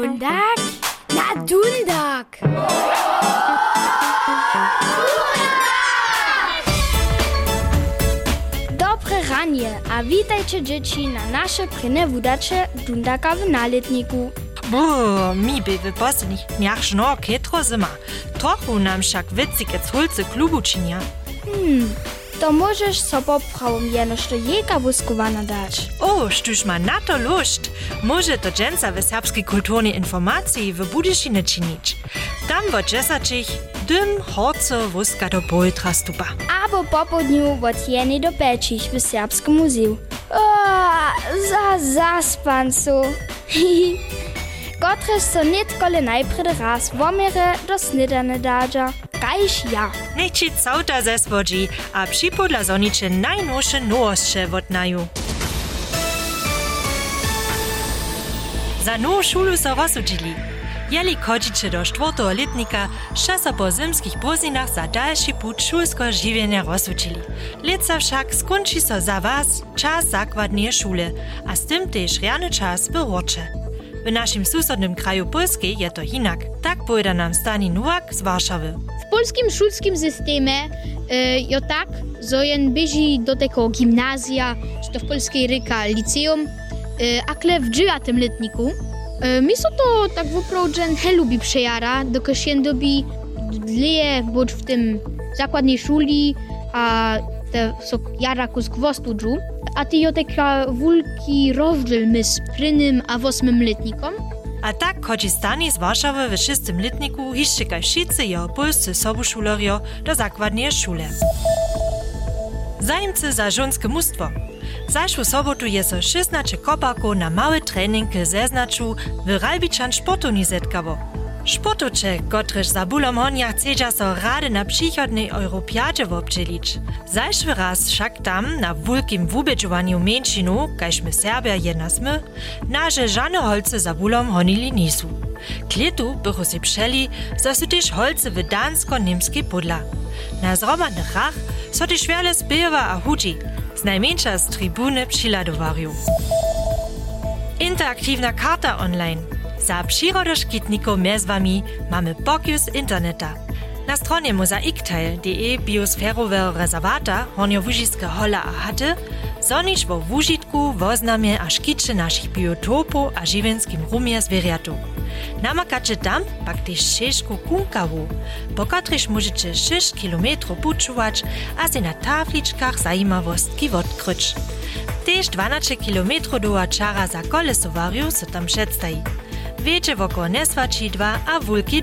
Dundak? Na Dundak! Dobre ranie, a witajcie dzieci na nasze prynne wudacze Dundaka w naletniku. Bo, mi by w posledních dniach žno ketro zima. Trochu nam však wycikec hulce klubu činia. to možeš sobo pravom jeno, što jeka vuskovana dač. O, štuš ma na to lušt. Može to dženca v srpski kulturni informaciji v Budišine činič. Tam v džesačih dym horce wuska do poltra stupa. Abo popodniu od jeni do pečich v srpskom muzeju. O, za zaspancu. Hihi. Gotres so nitkole najprej raz vomere do snidane dađa. Kajž ja. Nechci cauta ze spodzi, a připodla zoniče najnowsze nowości wotnaju. Za nową szulu so rozsudili. Jeli chodzicie do czwartego letnika, szasa po zimskich pozinach za dalszy put szulskiego żywienia rozsudili. Leca wszak skończy so za czas zakładnej szule, a z tym też rany czas wyrocze. W naszym susodnym kraju Polskiej je to inak. Tak powiada nam Stani Nowak z Warszawy. W polskim szulskim systemie e, jo tak, że jen bieži do tego gimnazja, czy to w polskiej ryka liceum, e, akle w dziewiątym letniku. E, mi so to tak wyprowadzen he lubi przejara, dokaż jen dobi dleje bądź w tym zakładnej szuli, a te so jara kus gwostu dżu a ty joteka wulki rozdzielmy z prynym a wosmym letnikom? A tak chodzi stanie z Warszawy w szóstym letniku i szczekaj wszyscy jo polscy sobuszulorjo do zakładnie szule. Zajemcy za żonskie mustwo. Zaszłą sobotu jest 16 kopaków na mały trening zeznaczu w Ralbiczan Sportuni zetkało. Sportocze, kotreż za bulom honia chcedza so rady na przychodnej Europiadzie wobdzielić. Zajszwy raz wszak tam na wulkim wubedżowaniu mieńczynu, kajśmy Serbia jednasmy, naże żane holce za bulom honili nisu. Klietu bychu si przeli, za su też holce w dansko-niemskiej podla. Na zromadnych rach so też wiele spiewa a hudzi, z najmniejsza z trybuny. Interaktywna karta online. Za przyrodoszkitników z wami mamy pokus interneta. Na stronie mozaikteil.de biosferowe rezerwata Hornio-Wużiskie hola a haty zonisz wo w užitku, woznamie a szkicze naszych biotopów a żywenskim rumie zwierjatu. Namakacie tam pak też sześćku kunkawu, po których możecie 6 km puczować, a się na tafliczkach zajmowostki odkryć. Też 12 km do czara za kolesowariu se tam przedstawi. Wiecie wokół Neswačidła a Wulki.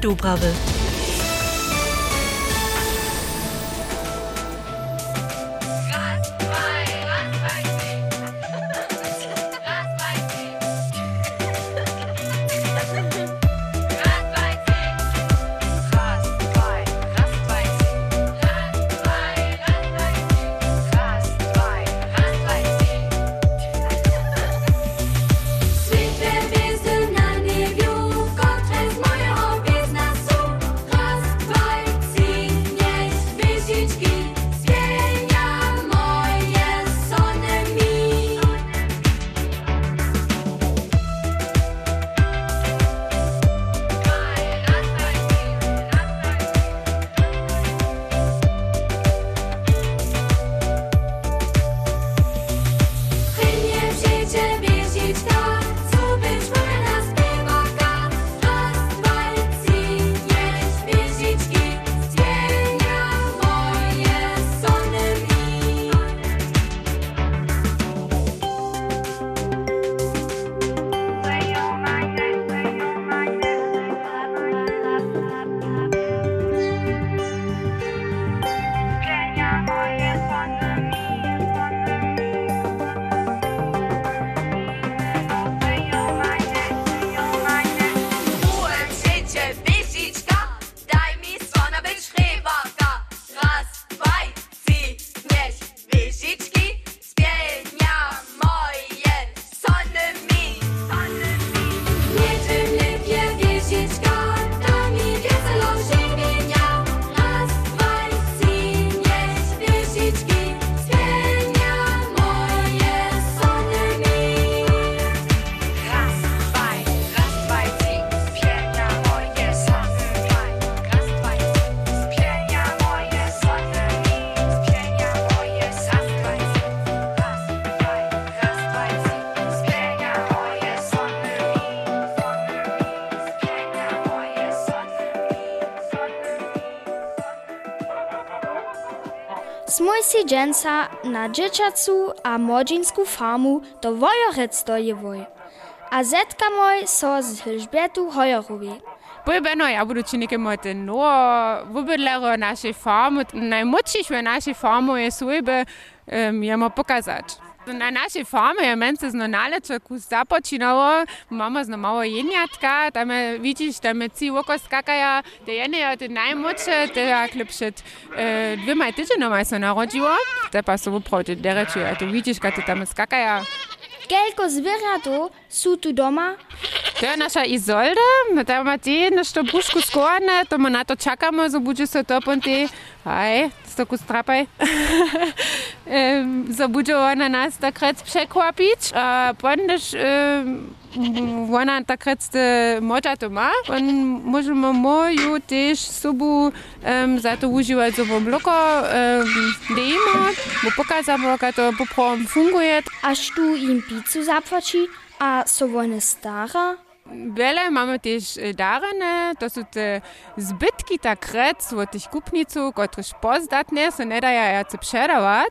Smoj si dżęca na dzieciacu a młodzinsku farmu do Wojorec dojewoj. A zetka moj so z Hilžbietu Hojorowi. Pojebeno, ja budu činike moje no, vybydlero naszej farmy, najmłodszych w naszej farmy je słyby um, jemu pokazać. Na naszej farmie je mence zno naleče kus započinało, mamy zno mało jeniatka, tam je, widzisz, tam je ci oko skakaja, te jene je te najmłodsze, te jak przed e, dwiema tydzienami się narodziło, te pa so wyprawdzie dereči, a tu widzisz, kad te tam skakaja. Kelko zwierzatu su tu doma? To je naša Izolda, ta ima te nešto pušku skorane, to mu na to čakamo, bude se to ponti, aj, stoku so bude ona nas takrat przekłapić, a pondež ona takrat moča to ma, on możemy moju też sobu um, za to używać sobą bloko um, dejmo, bo pokazamo, jak to poprawom funguje. Aż tu im pizzu zapłaci, a so one stara? Wiele mamy też darene, to są te zbytki takrat od tych kupniców, które pozdatne są nie dają jacy przedawać.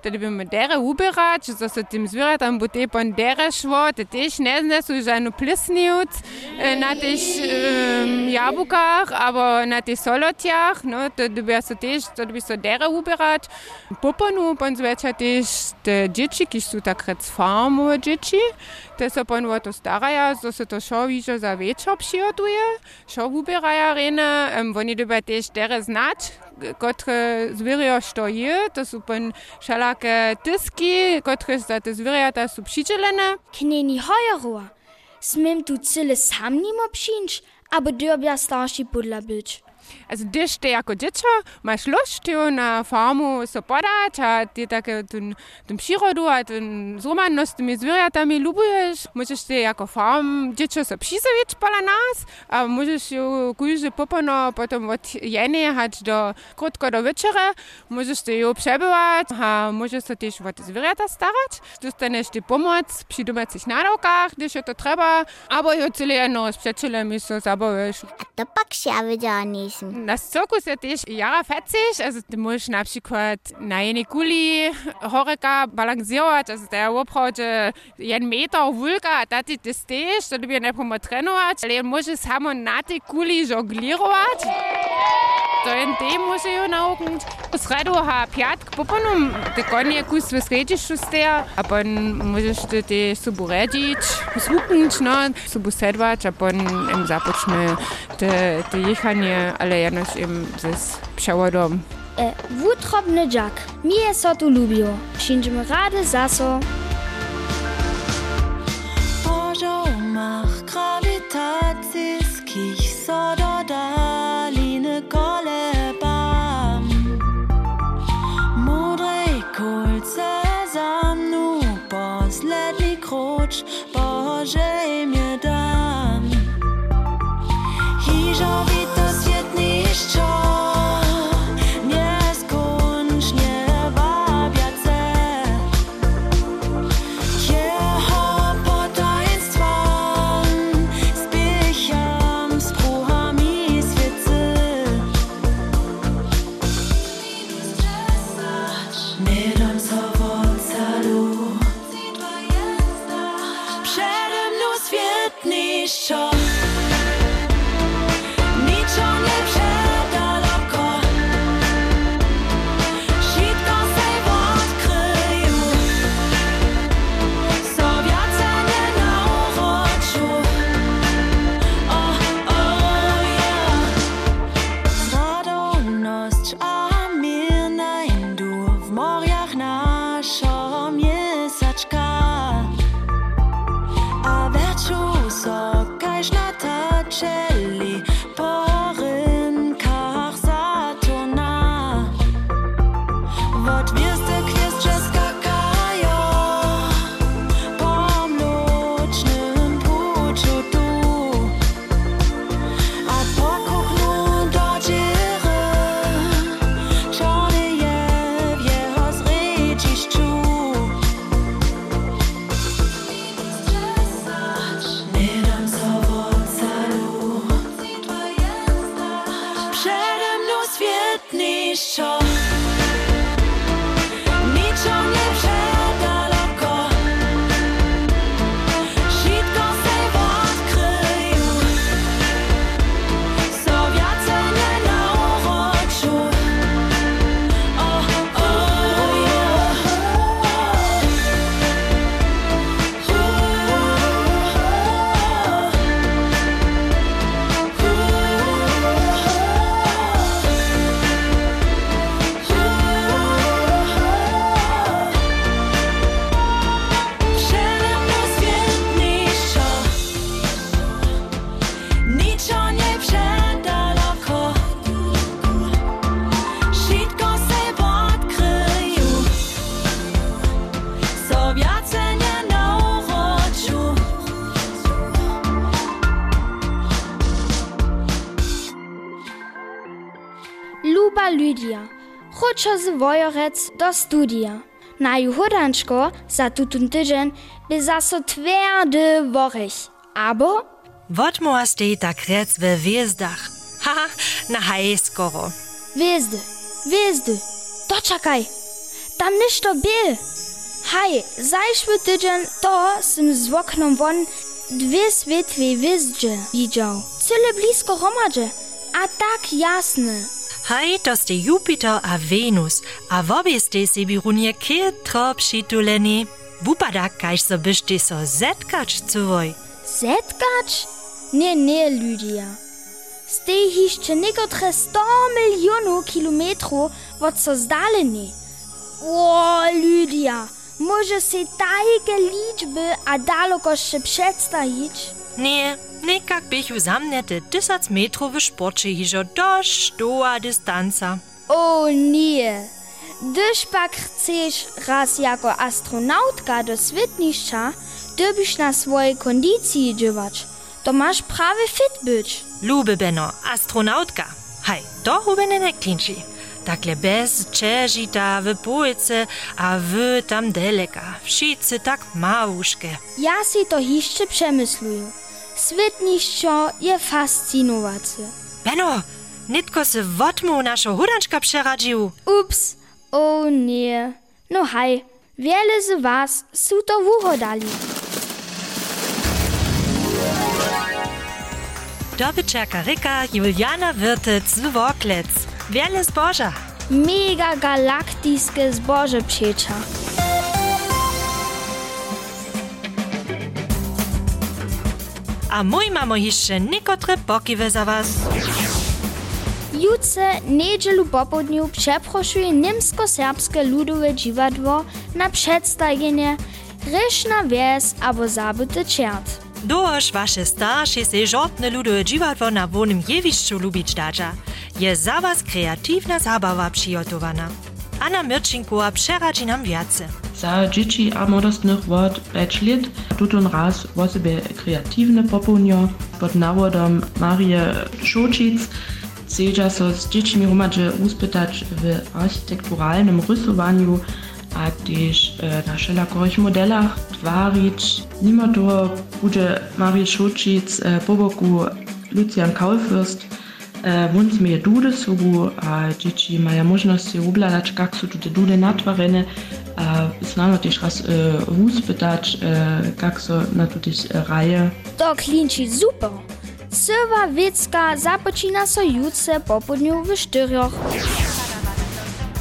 Wtedy będziemy dere ubierać, że są tym zwierzętom, bo te pon dere szło, te też nie znesu żadną plisniut na tych jabłkach, albo na tych solotiach, no, to by są też, to by są dere ubierać. Poponu, pon zwierzę też te dzieci, które są takrat z farmu dzieci, te są pon o to starają, to są to šo Šovižo za večjo obširuje, šo ubirajo rene, um, oni debate štere znat, kot zvirijo, što je, to so pa šalake tiski, kot za te zvirijo, ta so pšičelene. Kneni hojarua, smem tu cele sam njim obšinč, a bodo obja starši podla bič. Also gdyż ty jako dziecko masz lust ty na farmu so podać, a ty takie ten, ten przyrodu, a ten zroman z tymi zwierzętami lubujesz, możesz ty jako farm dziecko so przyzowieć pola nas, a możesz ją kujże popano potem od jeny hać do krótko do wieczora, możesz ty ją przebywać, a możesz so też o te zwierzęta starać, dostaniesz ty pomoc przy domácich nádawkach, gdyż je to trzeba, albo ją cyle jedno z przyjacielami so zabawujesz. A to pak się ja wiedziała nie Na Zirkus je też jara fetzig, also ty możesz na przykład na jednej kuli horeka balansować, also der opravdu jeden meter wulka, a tati ty stejesz, to by najpierw trenować, ale możesz samo na tej kuli żonglirować. To jen te może ją nauczyć. W sredu ha piatk poponu, te konie kus wysredzisz szósteja, a pon możesz ty te subu redzić, słuknąć, no, subu sedwać, a pon im zapoczne te, te jechanie, ale jenoś im z przewodom. E, wutrobny dziak. Mnie so tu lubiło. Przyjdziemy rady zaso. Show. share. Dobra Lydia, chodź z Wojorec do studia. Na juhodanczko za tutun tydzień by zaso twardy worych. Abo Wotmoa stej tak rec we wiezdach. Haha, na haj skoro. Wezdy, wezdy, doczekaj, tam ništo bil. Haj, zajszły tydzień to sim z oknom won dwie świetłe wjeździe widział. Cyle blisko romadże, a tak jasne. Hajtos de Jupiter a Venus, a vobis de sebirunje kje trop šituleni. Vupada, kaj so biš ti so zetkač cuvoj? Zetkač? Ne, ne, Lidija. Stej hišče nekotre 100 milijonov kilometrov od so zdaljeni. O, Lidija, može se tajge ličbe, a daleko še predstajiš? Nie, nekak bych ju zamnete tysac metrów w sporcie hižo do stoa dystanca. O nie. Gdyż pak chcesz raz jako astronautka do świetniszcza, dobyś na swojej kondycji dziewać. To masz prawie fit być. Lube Benno, astronautka. Hej, to hubene ne klinči. Takle bez čežita v pojce a v tam deleka. Wszyscy tak małuszkie. Ja si to jeszcze przemysluję. Świetniszczo je fascynujące. Benno, nitko se wotmu naszo hudanczka przeradził. Ups, o nie. No hej, wiele z was są to wuhodali. Dobyčerka Rika Juliana Wirtec z Woklec. Wiele zboża. Mega galaktiskie zboże przecza. A mój mamo jeszcze niekotre pokiwe za was. Jutce niedzielu popodniu przeproszuje niemsko-serbskie ludowe dziwadło na przedstawienie Ryszna Wies albo Zabyty Czert. Doż wasze starsze se żortne ludowe dziwadło na wonym jewiszczu lubić dadża. Je za was kreatywna zabawa przygotowana. Anna Mirczynkowa przeradzi nam wiace. Za dzieci a młodostnych wod 5 lat tutun raz wosebie kreatywne popełnio pod nawodom Marie Szocic chcedza so z dziećmi rumadze uspytać w architekturalnym rysowaniu a też e, na wszelakorych modelach twarić. Mimo to będzie Marie Szocic po boku Lucian Kaulfürst Eh, Wund mi je dude sugu, dječi imajo možnost se obladati, kak so tudi dude natvorene, znano tiš raz eh, uspetač, eh, kak so na tudi raje. To klinči super! Srva Vicka započina so jutce popodnju v štirjoh.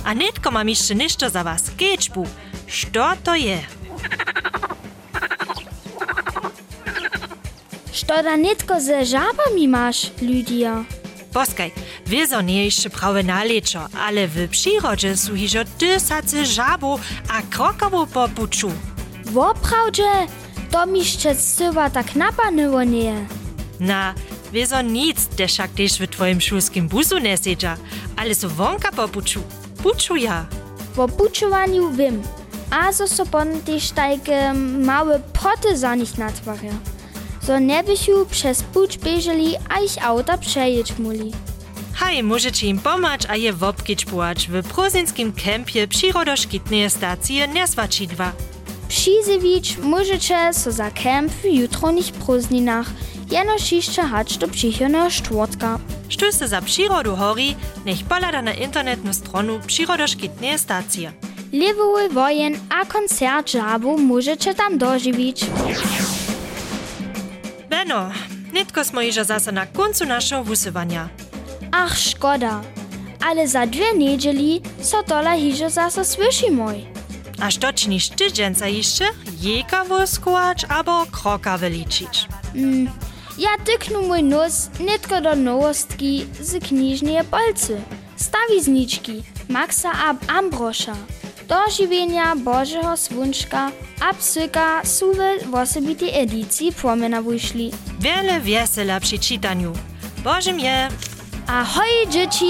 A netko mam jeszcze nešto za was, kečbu. Što to je? Što da netko ze žabami maš, Lidija? Poskaj, wiezo nie jeszcze prawe naleczo, ale w przyrodzie są hižo tysace żabów a krokowo po puczu. Woprawdzie, to mi jeszcze cywa tak napanyło nie. Na, wiezo nic, deszak też w twoim szulskim busu nie siedza, ale są wonka po puczu. Ja. Po puczowaniu wiem, a so so też takie małe poty za nich natwarja. So nie bysiu przez pucz bieżeli, a ich auta przejeć muli. Haj, możecie im pomać, a je wopkić płacz w prozinskim kempie przyrodoszkitnej stacji Neswaczidwa. Przyzywić możecie so za kemp w jutronich prózdninach, jenoż jeszcze hać do przychodnego czwartka. Se za przyrodu hori, nech polada na internetnu stronu przyrodoszkitnej stacji. Lewowy wojen a koncert żabu możecie tam dożywić. Beno, nitko smo iżo zase na końcu naszego wusywania. Ach, szkoda. Ale za dwie niedzieli so tola hižo zase słyszy mój. A što činiš ty, dženca jeszcze? Jeka woskowacz albo kroka wyliczyć? Mm, ja tyknu mój nos nitko do nowostki z kniżnie Polcy. Stawizniczki Maxa a Ambrosza. Dożywienia Bożego Swunczka a psyka są w osobitej edycji płomena wyszli. Wiele wiesela przy czytaniu. Bożym je! Ahoj, dzieci!